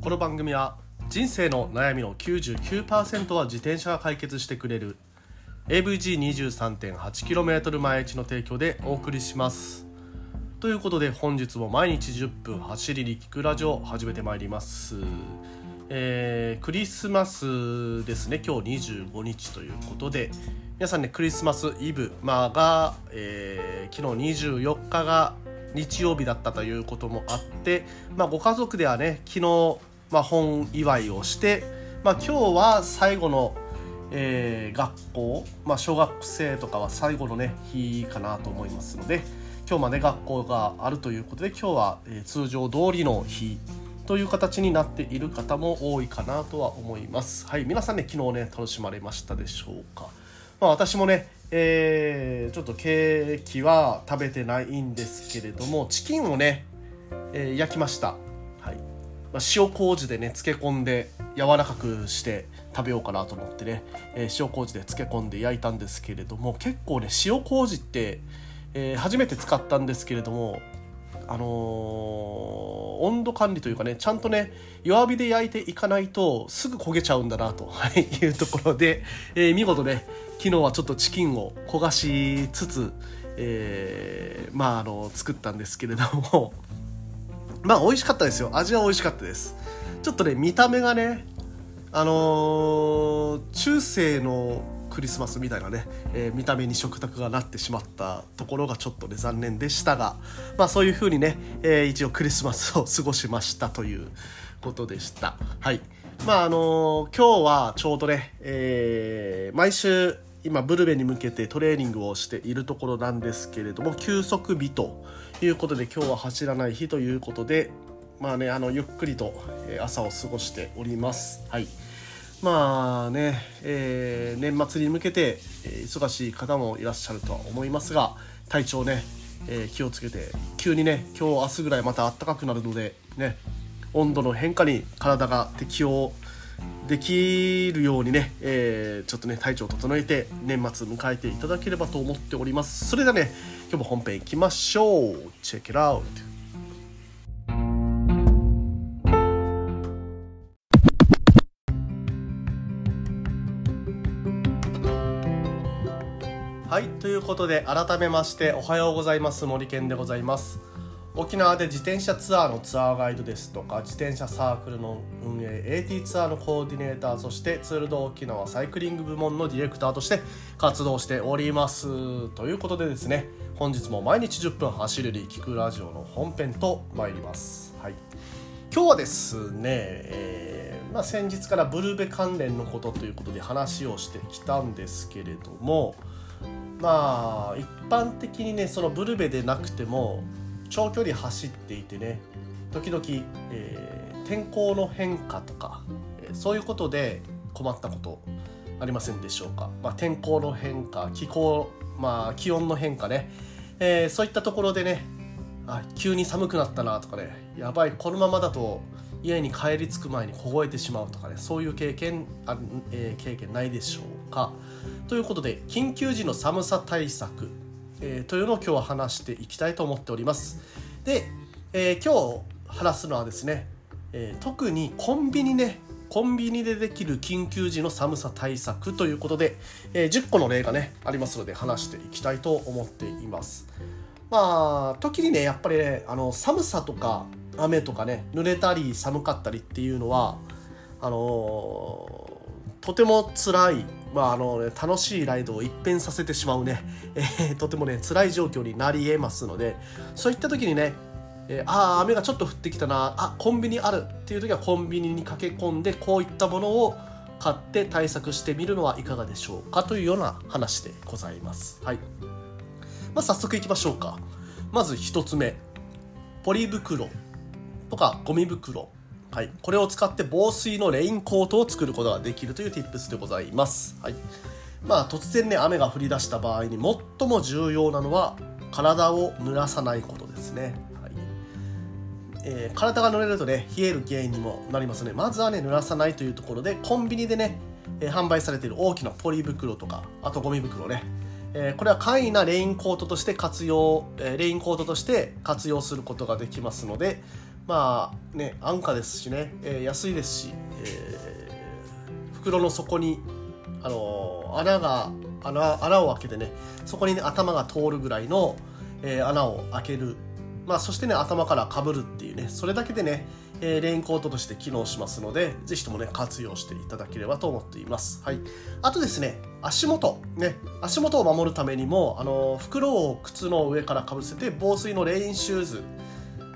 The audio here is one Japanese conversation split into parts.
この番組は人生の悩みの99%は自転車が解決してくれる AVG23.8km 毎日の提供でお送りします。ということで本日も毎日10分走りに聞くラジオ始めてまいります。えー、クリスマスですね。今日25日ということで皆さんねクリスマスイブ、まあ、が、えー、昨日24日が日曜日だったということもあって、まあ、ご家族ではね昨日、まあ、本祝いをして、まあ、今日は最後の、えー、学校、まあ、小学生とかは最後のね日かなと思いますので今日まで学校があるということで今日は、えー、通常通りの日という形になっている方も多いかなとは思います。はい、皆さんね昨日ね楽しまれましたでしょうか？まあ、私もねえー、ちょっとケーキは食べてないんですけれどもチキンをね、えー、焼きました、まあ、塩麹でね漬け込んで柔らかくして食べようかなと思ってね、えー、塩麹で漬け込んで焼いたんですけれども結構ね塩麹って、え初めて使ったんですけれどもあのー、温度管理というかねちゃんとね弱火で焼いていかないとすぐ焦げちゃうんだなと いうところで、えー、見事ね昨日はちょっとチキンを焦がしつつ、えー、まああの作ったんですけれども。まあ美味しかったですよ。味は美味しかったです。ちょっとね見た目がねあのー、中世のクリスマスみたいなね、えー、見た目に食卓がなってしまったところがちょっとね残念でしたがまあそういう風にね、えー、一応クリスマスを過ごしましたということでした。はい。まああのー、今日はちょうどね、え、毎週今ブルベに向けてトレーニングをしているところなんですけれども休息日ということで今日は走らない日ということでまあねあのゆっくりと朝を過ごしております。はい。まあね、えー、年末に向けて、えー、忙しい方もいらっしゃるとは思いますが体調ね、えー、気をつけて急にね今日明日ぐらいまた暖かくなるのでね温度の変化に体が適応できるようにね、えー、ちょっとね体調を整えて年末迎えていただければと思っております。それではね今日も本編いきましょう。チェック it out はいということで改めましておはようございます。森健でございます。沖縄で自転車ツアーのツアーガイドですとか自転車サークルの運営 AT ツアーのコーディネーターそしてツールド沖縄サイクリング部門のディレクターとして活動しております。ということでですね本日も毎日10分走る聞くラジオの本編と参ります、はい、今日はですね、えー、まあ、先日からブルベ関連のことということで話をしてきたんですけれどもまあ一般的にねそのブルベでなくても長距離走っていてね時々、えー、天候の変化とか、えー、そういうことで困ったことありませんでしょうか、まあ、天候の変化気候、まあ、気温の変化ね、えー、そういったところでねあ急に寒くなったなとかねやばいこのままだと家に帰り着く前に凍えてしまうとかねそういう経験あ、えー、経験ないでしょうか。ということで緊急時の寒さ対策、えー、というのを今日は話していきたいと思っております。で、えー、今日話すのはですね、え特にコンビニねコンビニでできる緊急時の寒さ対策ということで、え10個の例がねありますので話していきたいと思っています。まあ時にねやっぱりねあの寒さとか雨とかね濡れたり寒かったりっていうのはあのー、とても辛い、まああのね、楽しいライドを一変させてしまうね、えー、とてもね辛い状況になり得ますのでそういった時にね、えー、ああ雨がちょっと降ってきたなあコンビニあるっていう時はコンビニに駆け込んでこういったものを買って対策してみるのはいかがでしょうかというような話でございます。はい。まあ、早速いきましょうか。まず1つ目。ポリ袋とかゴミ袋、はい、これを使って防水のレインコートを作ることができるという tips でございます。はいまあ、突然ね雨が降り出した場合に最も重要なのは体を濡らさないことですね。えー、体が濡れるとね冷える原因にもなりますね。まずはね濡らさないというところでコンビニでね、えー、販売されている大きなポリ袋とかあとゴミ袋ねえこれは簡易なレインコートとして活用、えレインコートとして活用することができますので、まあね安価ですしね、えー、安いですし、えー、袋の底にあの穴が穴穴を開けてねそこにね頭が通るぐらいの、えー、穴を開けるまあそしてね頭からかぶるっていうねそれだけでねえー、レインコートとして機能しますので、ぜひともね、活用していただければと思っています。はい。あとですね、足元、ね、足元を守るためにも、あの、袋を靴の上からかぶせて、防水のレインシューズ、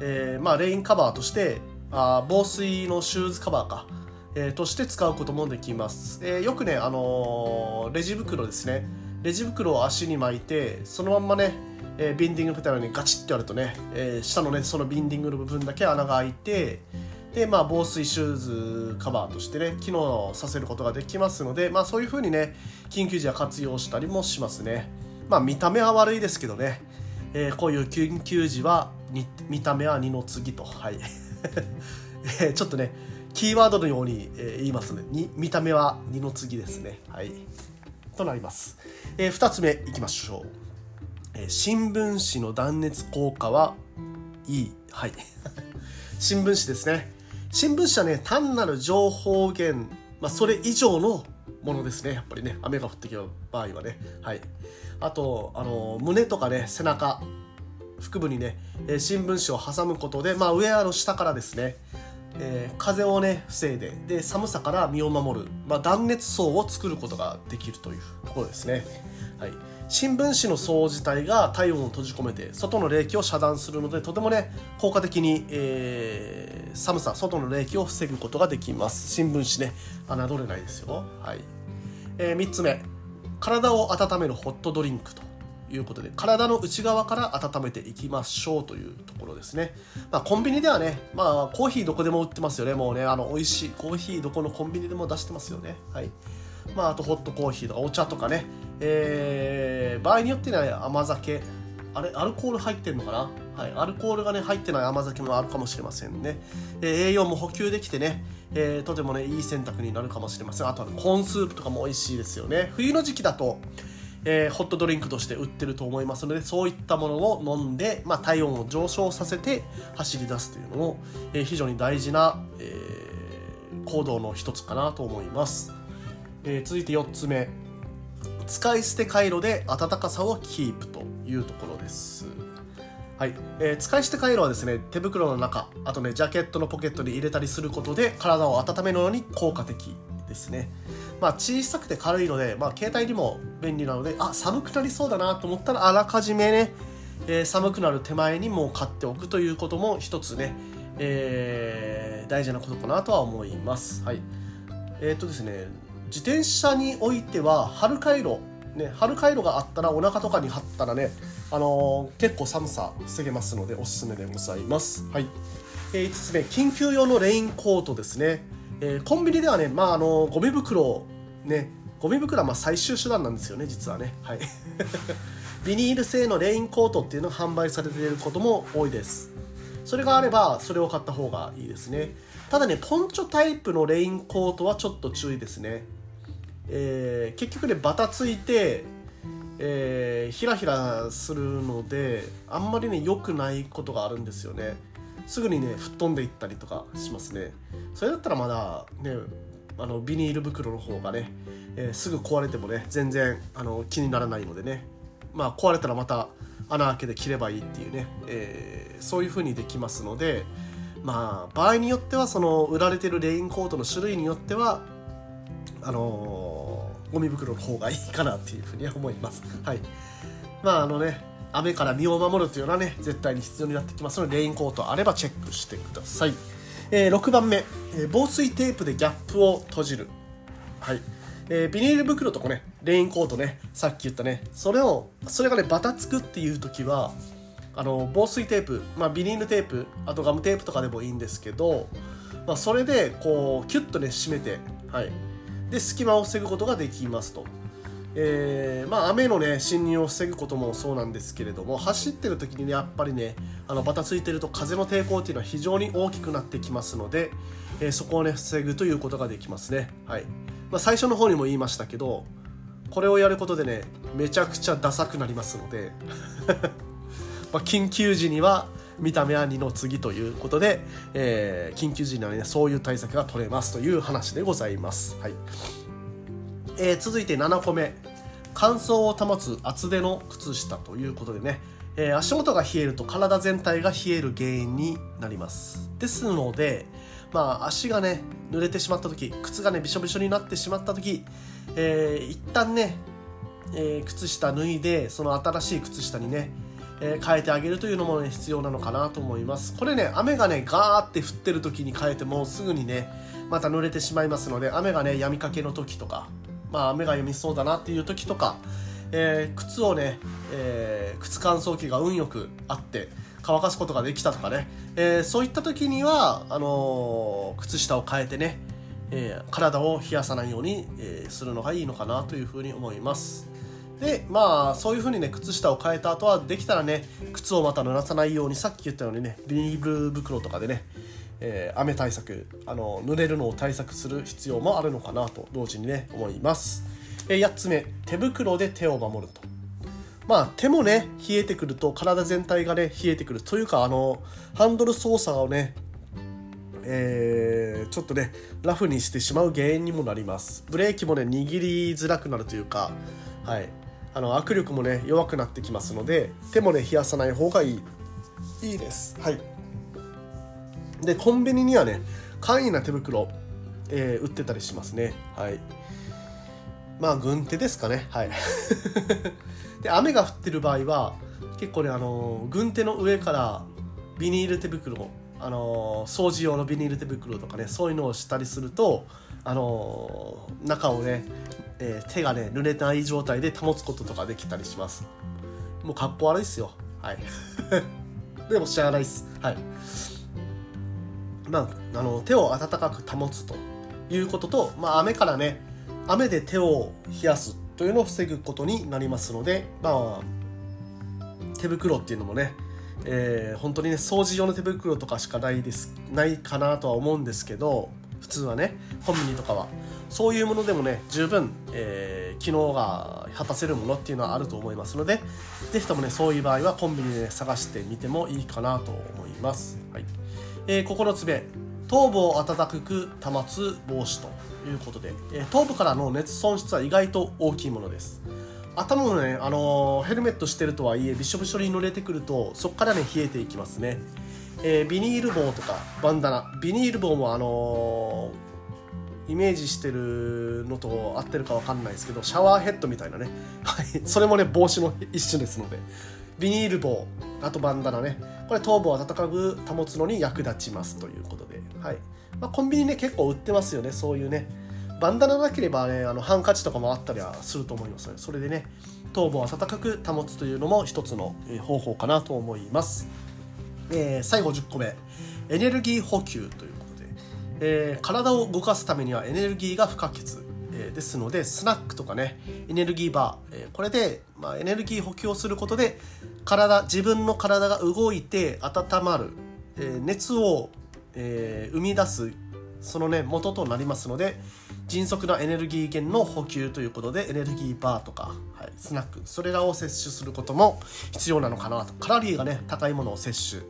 えー、まあ、レインカバーとして、あ防水のシューズカバーか、え、として使うこともできます。え、よくね、あのレジ袋ですね。レジ袋を足に巻いて、そのまんまね、えー、ビンディングペタルにガチッとやるとね、えー、下のねそのビンディングの部分だけ穴が開いてでまあ防水シューズカバーとしてね機能させることができますのでまあそういう風にね緊急時は活用したりもしますね。まあ見た目は悪いですけどね、えー、こういう緊急時は見た目は二の次と。はい。えちょっとねキーワードのように、え言いますので見た目は二の次ですね。はい。となります、えー、2つ目いきましょうえ新聞紙の断熱効果はいい。はい。新聞紙ですね。新聞紙はね、単なる情報源、まあ、それ以上のものですね。やっぱりね、雨が降ってきた場合はね。はい。あと、あの、胸とかね、背中、腹部にね、え新聞紙を挟むことで、まあ、ウェアの下からですね、えー、風をね防いでで寒さから身を守る、まあ、断熱層を作ることができるというところですね。はい、新聞紙の層自体が体温を閉じ込めて外の冷気を遮断するのでとてもね効果的に、えー、寒さ外の冷気を防ぐことができます。新聞紙ね侮れないですよ。はい、えー、3つ目。体を温めるホットドリンクと。いうことで体の内側から温めていきましょうというところですね、まあ、コンビニではね、まあ、コーヒーどこでも売ってますよね。もうねあの美味しいコーヒーどこのコンビニでも出してますよね。はい。まあ、あとホットコーヒーとかお茶とかね、えー、場合によっては甘酒。あれアルコール入ってるのかな？はい、アルコールがね入ってない甘酒もあるかもしれませんね、えー、栄養も補給できてね、えー、とてもねいい選択になるかもしれません。あとは、コーンスープとかも美味しいですよね。冬の時期だとえー、ホットドリンクとして売ってると思いますのでそういったものを飲んで、まあ、体温を上昇させて走り出すというのも、えー、非常に大事な、えー、行動の一つかなと思います。えー、続いて4つ目。使い捨て回路で暖かさをキープというところです。はい、えー、使い捨て回路はですね手袋の中あとねジャケットのポケットに入れたりすることで体を温めるのに効果的ですね。まあ小さくて軽いので、まあ、携帯にも便利なのであ寒くなりそうだなと思ったらあらかじめね、えー、寒くなる手前にもう買っておくということも一つね、えー、大事なことかなとは思いますはいえっ、とですね自転車においては春回路ね、春回路があったらお腹とかに貼ったらね、あのー、結構寒さ防げますのでおすすめでございます。はい。えー、5つ目、緊急用のレインコートですね。えー、コンビニではね、まあ、あの、ゴミ袋、ね、ゴミ袋はま最終手段なんですよね、実はね。はい。ビニール製のレインコートっていうのが販売されていることも多いです。それがあれば、それを買った方がいいですね。ただね、ポンチョタイプのレインコートはちょっと注意ですね。えー、結局ねバタついて、えー、ひらひらするのであんまりね良くないことがあるんですよねすぐにね吹っ飛んでいったりとかしますねそれだったらまだねあのビニール袋の方がね、えー、すぐ壊れてもね全然あの気にならないのでねまあ壊れたらまた穴開けて切ればいいっていうね、えー、そういう風にできますのでまあ場合によってはその売られてるレインコートの種類によってはあのー、ゴミ袋の方がいいかなっていうふうには思います。はい。まああのね、雨から身を守るというのはね、絶対に必要になってきますので、レインコートあればチェックしてください。えー、6番目、えー、防水テープでギャップを閉じる。はい。えー、ビニール袋とかね、レインコートね、さっき言ったね、それを、それがね、バタつくっていう時は、あの、防水テープ、まあ、ビニールテープ、あとガムテープとかでもいいんですけど、まあ、それで、こう、キュッとね、締めて、はい。で隙間を防ぐことができますと。えー、まあ、雨の、ね、侵入を防ぐこともそうなんですけれども走ってる時に、ね、やっぱりねあのバタついてると風の抵抗っていうのは非常に大きくなってきますので、えー、そこを、ね、防ぐということができますね、はい。まあ、最初の方にも言いましたけどこれをやることでねめちゃくちゃダサくなりますので ま緊急時には見た目は2の次ということで、えー、緊急時にはねそういう対策が取れますという話でございます、はい。えー、続いて7個目。乾燥を保つ厚手の靴下ということでね、えー、足元が冷えると体全体が冷える原因になります。ですのでまあ足がね濡れてしまった時靴がねびしょびしょになってしまった時、えー、一旦ね、えー、靴下脱いでその新しい靴下にねえー、変えてあげるというのも、ね、必要なのかなと思います。これね雨がねガーって降ってる時に変えてもすぐにねまた濡れてしまいますので雨がね止みかけの時とかまあ雨が止みそうだなっていう時とか、えー、靴をね、えー、靴乾燥機が運よくあって乾かすことができたとかね、えそういった時にはあの靴下を変えてねえ、体を冷やさないように、え、するのがいいのかなというふうに思います。でまあそういう風にね靴下を変えた後はできたらね靴をまた濡らさないようにさっき言ったようにねビニール袋とかでね、えー、雨対策あの濡れるのを対策する必要もあるのかなと同時にね思います、えー、8つ目手袋で手を守ると。まあ手もね冷えてくると体全体がね冷えてくるというかあのハンドル操作をねえー、ちょっとねラフにしてしまう原因にもなります。ブレーキもね握りづらくなるというかはい。あの握力もね弱くなってきますので手もね冷やさない方がいい。いいです。はい。でコンビニにはね簡易な手袋、えー、売ってたりしますね。はい。まあ軍手ですかね。はい。で雨が降ってる場合は結構ねあの軍手の上からビニール手袋あの掃除用のビニール手袋とかねそういうのをしたりするとあの中をねえー、手がね濡れない状態で保つこととかできたりします。もうかっこ悪いっすよ。はい。でもしゃあないっす。はい。まああの手を温かく保つということと、まあ、雨からね雨で手を冷やすというのを防ぐことになりますので、まあ、手袋っていうのもね、えー、本当にね掃除用の手袋とかしかないですないかなとは思うんですけど普通はねコンビニとかはそういうものでもね十分、えー、機能が果たせるものっていうのはあると思いますので是非ともねそういう場合はコンビニで、ね、探してみてもいいかなと思います、はい。えー、9つ目頭部を温かく保つ防止ということで、えー、頭部からの熱損失は意外と大きいものです。頭もね、あのー、ヘルメットしてるとはいえびしょびしょに濡れてくるとそこからね冷えていきますね。えー、ビニール棒とかバンダナ。ビニール棒もあの、イメージしてるのと合ってるか分かんないですけどシャワーヘッドみたいなね、それもね帽子の一種ですので。ビニール棒あとバンダナね。これ頭部を温かく保つのに役立ちますということで、はい。まあ、コンビニね結構売ってますよね。そういうね。バンダナなければねあのハンカチとかもあったりはすると思いますのでそれでね頭部を温かく保つというのも一つの方法かなと思います。えー、最後10個目エネルギー補給ということで、えー、体を動かすためにはエネルギーが不可欠、えー、ですのでスナックとかねエネルギーバー、えこれで、まあ、エネルギー補給をすることで体自分の体が動いて温まる、え熱を、え生み出すそのね元となりますので迅速なエネルギー源の補給ということでエネルギーバーとか、はい、スナックそれらを摂取することも必要なのかなと。カロリーがね高いものを摂取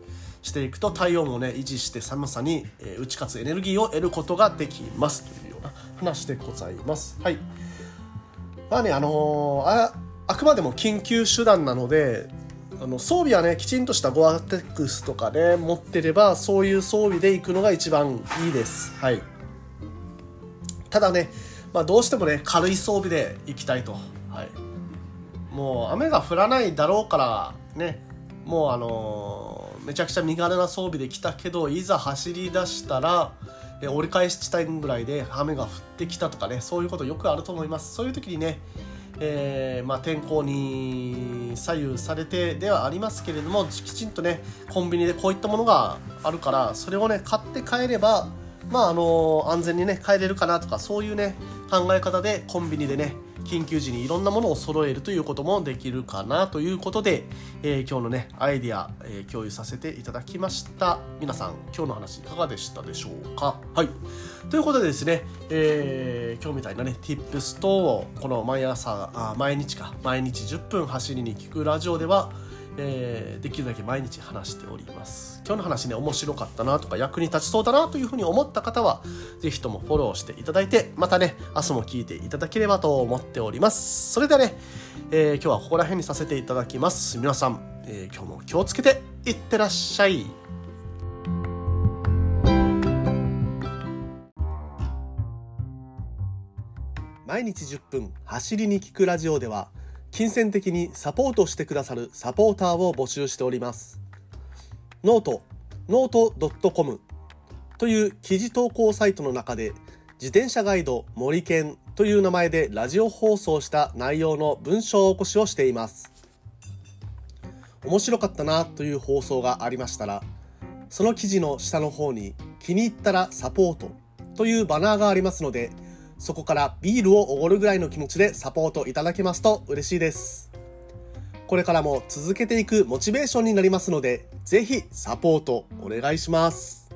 していくと体温をね維持して寒さに、えー、打ち勝つエネルギーを得ることができます。という話でございます。はい。まあねあのー、ああくまでも緊急手段なのであの装備はねきちんとしたゴアテックスとかで、ね、持ってればそういう装備で行くのが一番いいです。はい。ただね、まあ、どうしてもね軽い装備で行きたいと、はい、もう雨が降らないだろうからねもうあのー、めちゃくちゃ身軽な装備で来たけどいざ走り出したら折り返し地点ぐらいで雨が降ってきたとかねそういうことよくあると思います。そういう時にねえー、まあ、天候に左右されてではありますけれどもきちんとねコンビニでこういったものがあるからそれをね買って帰ればまああの安全にね帰れるかなとかそういうね考え方でコンビニでね緊急時にいろんなものを揃えるということもできるかなということで、えー、今日のねアイディア、えー、共有させていただきました。皆さん今日の話いかがでしたでしょうか？はい。ということでですね、えー、今日みたいなね Tips 等をこの毎朝あ毎日か毎日10分走りに聞くラジオではえー、できるだけ毎日話しております。今日の話ね面白かったなとか役に立ちそうだなというふうに思った方は是非ともフォローしていただいてまたね明日も聞いていただければと思っております。それではね、えー、今日はここら辺にさせていただきます。皆さん、えー、今日も気をつけていってらっしゃい。毎日10分走りに聞くラジオでは金銭的にサポートしてくださるサポーターを募集しております。note、note.com という記事投稿サイトの中で自転車ガイド森健という名前でラジオ放送した内容の文章起こしをしています。面白かったなという放送がありましたら、その記事の下の方に気に入ったらサポートというバナーがありますので、そこからビールをおごるぐらいの気持ちでサポートいただけますと嬉しいです。これからも続けていくモチベーションになりますので、ぜひサポートお願いします。